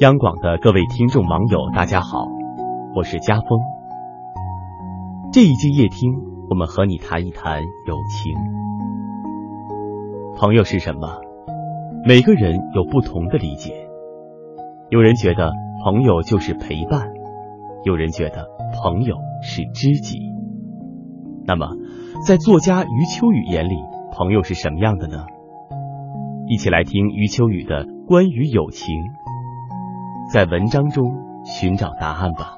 央广的各位听众网友，大家好，我是家峰。这一季夜听，我们和你谈一谈友情。朋友是什么？每个人有不同的理解。有人觉得朋友就是陪伴，有人觉得朋友是知己。那么，在作家余秋雨眼里，朋友是什么样的呢？一起来听余秋雨的关于友情。在文章中寻找答案吧。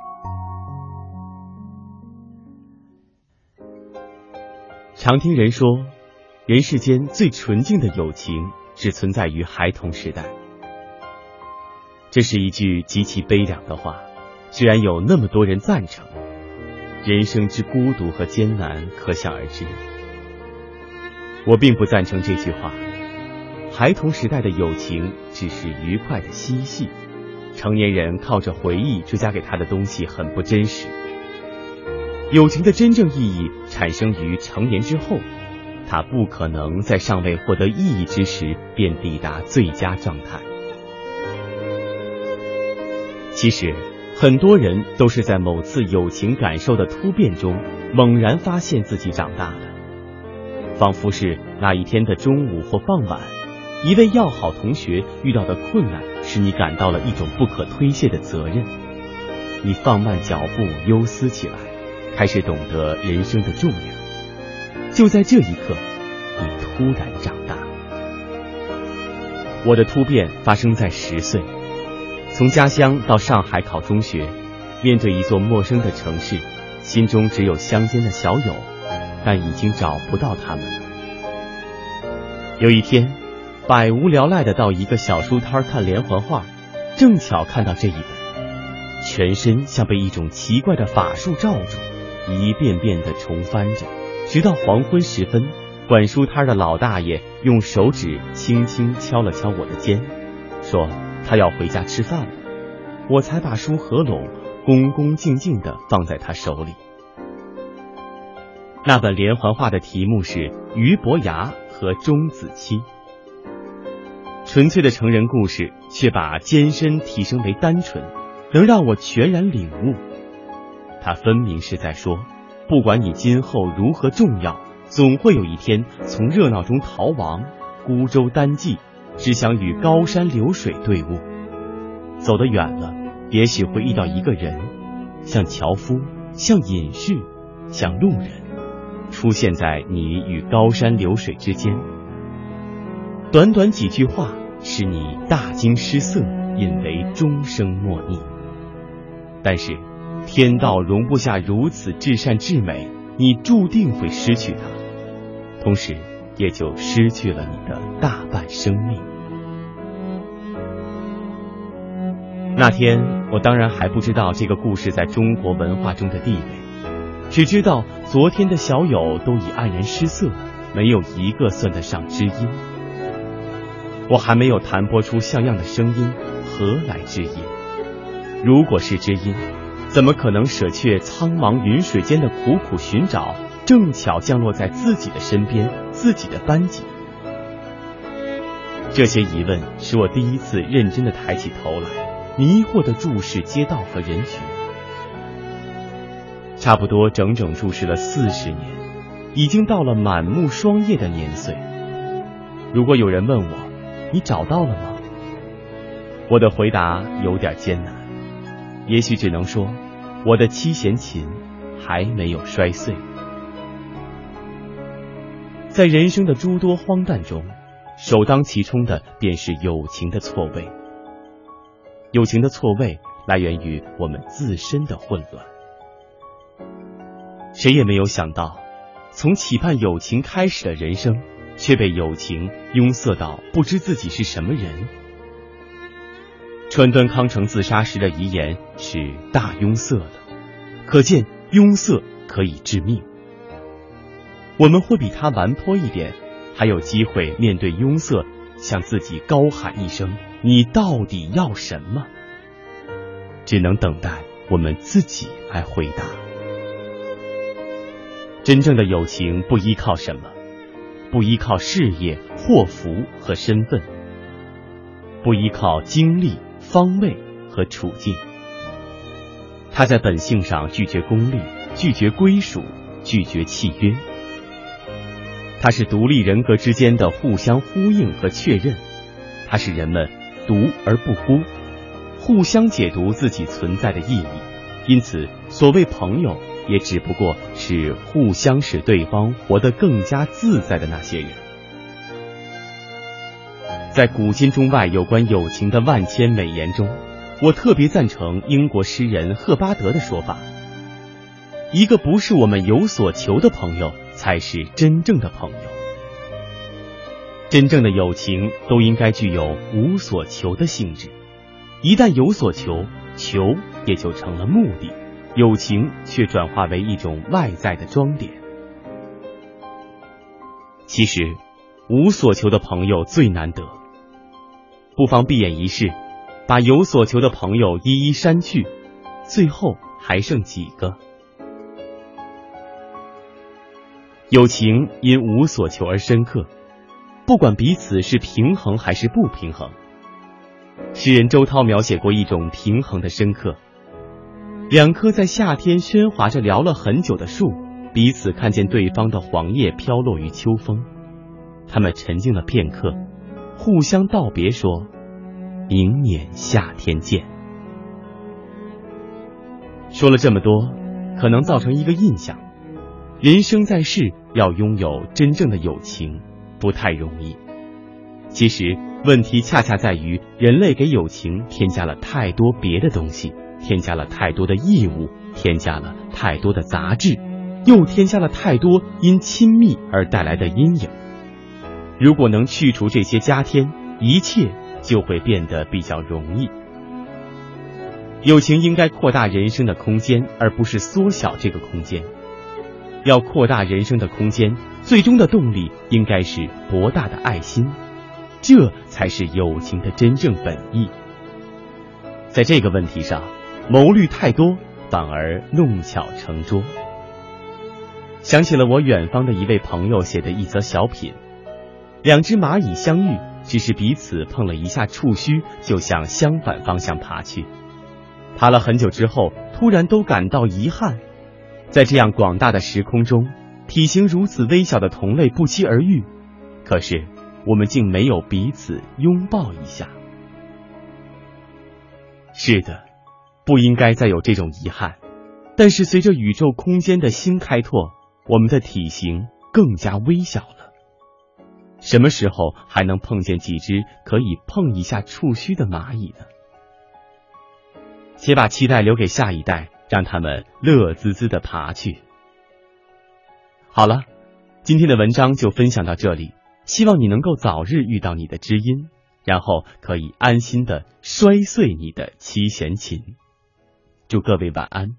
常听人说，人世间最纯净的友情只存在于孩童时代。这是一句极其悲凉的话，居然有那么多人赞成。人生之孤独和艰难，可想而知。我并不赞成这句话。孩童时代的友情只是愉快的嬉戏。成年人靠着回忆追加给他的东西很不真实。友情的真正意义产生于成年之后，他不可能在尚未获得意义之时便抵达最佳状态。其实，很多人都是在某次友情感受的突变中，猛然发现自己长大的，仿佛是那一天的中午或傍晚，一位要好同学遇到的困难。使你感到了一种不可推卸的责任，你放慢脚步，忧思起来，开始懂得人生的重量。就在这一刻，你突然长大。我的突变发生在十岁，从家乡到上海考中学，面对一座陌生的城市，心中只有乡间的小友，但已经找不到他们了。有一天。百无聊赖的到一个小书摊看连环画，正巧看到这一本，全身像被一种奇怪的法术罩住，一遍遍的重翻着，直到黄昏时分，管书摊的老大爷用手指轻轻敲了敲我的肩，说他要回家吃饭了，我才把书合拢，恭恭敬敬的放在他手里。那本连环画的题目是《俞伯牙和钟子期》。纯粹的成人故事，却把艰深提升为单纯，能让我全然领悟。他分明是在说，不管你今后如何重要，总会有一天从热闹中逃亡，孤舟单骑，只想与高山流水对悟。走得远了，也许会遇到一个人，像樵夫，像隐士，像路人，出现在你与高山流水之间。短短几句话。使你大惊失色，引为终生莫逆。但是，天道容不下如此至善至美，你注定会失去它，同时也就失去了你的大半生命。那天，我当然还不知道这个故事在中国文化中的地位，只知道昨天的小友都已黯然失色，没有一个算得上知音。我还没有弹拨出像样的声音，何来知音？如果是知音，怎么可能舍却苍茫云水间的苦苦寻找，正巧降落在自己的身边，自己的班级？这些疑问使我第一次认真的抬起头来，迷惑的注视街道和人群。差不多整整注视了四十年，已经到了满目霜叶的年岁。如果有人问我，你找到了吗？我的回答有点艰难，也许只能说，我的七弦琴还没有摔碎。在人生的诸多荒诞中，首当其冲的便是友情的错位。友情的错位来源于我们自身的混乱。谁也没有想到，从期盼友情开始的人生。却被友情拥塞到不知自己是什么人。川端康成自杀时的遗言是“大拥塞了”，可见拥塞可以致命。我们会比他顽泼一点，还有机会面对拥塞，向自己高喊一声：“你到底要什么？”只能等待我们自己来回答。真正的友情不依靠什么。不依靠事业、祸福和身份，不依靠经历、方位和处境。他在本性上拒绝功利，拒绝归属，拒绝契约。它是独立人格之间的互相呼应和确认，它是人们读而不孤，互相解读自己存在的意义。因此，所谓朋友，也只不过是互相使对方活得更加自在的那些人。在古今中外有关友情的万千美言中。我特别赞成英国诗人赫巴德的说法：一个不是我们有所求的朋友，才是真正的朋友。真正的友情都应该具有无所求的性质。一旦有所求，求也就成了目的，友情却转化为一种外在的装点。其实，无所求的朋友最难得。不妨闭眼一试。把有所求的朋友一一删去，最后还剩几个？友情因无所求而深刻，不管彼此是平衡还是不平衡。诗人周涛描写过一种平衡的深刻：两棵在夏天喧哗着聊了很久的树，彼此看见对方的黄叶飘落于秋风，他们沉静了片刻，互相道别说。明年夏天见。说了这么多，可能造成一个印象：人生在世，要拥有真正的友情不太容易。其实问题恰恰在于，人类给友情添加了太多别的东西，添加了太多的义务，添加了太多的杂质，又添加了太多因亲密而带来的阴影。如果能去除这些加添，一切。就会变得比较容易。友情应该扩大人生的空间，而不是缩小这个空间。要扩大人生的空间，最终的动力应该是博大的爱心，这才是友情的真正本意。在这个问题上，谋虑太多反而弄巧成拙。想起了我远方的一位朋友写的一则小品：两只蚂蚁相遇。只是彼此碰了一下触须，就向相反方向爬去。爬了很久之后，突然都感到遗憾。在这样广大的时空中，体型如此微小的同类不期而遇，可是我们竟没有彼此拥抱一下。是的，不应该再有这种遗憾。但是随着宇宙空间的新开拓，我们的体型更加微小了。什么时候还能碰见几只可以碰一下触须的蚂蚁呢？且把期待留给下一代，让他们乐滋滋的爬去。好了，今天的文章就分享到这里，希望你能够早日遇到你的知音，然后可以安心的摔碎你的七弦琴。祝各位晚安。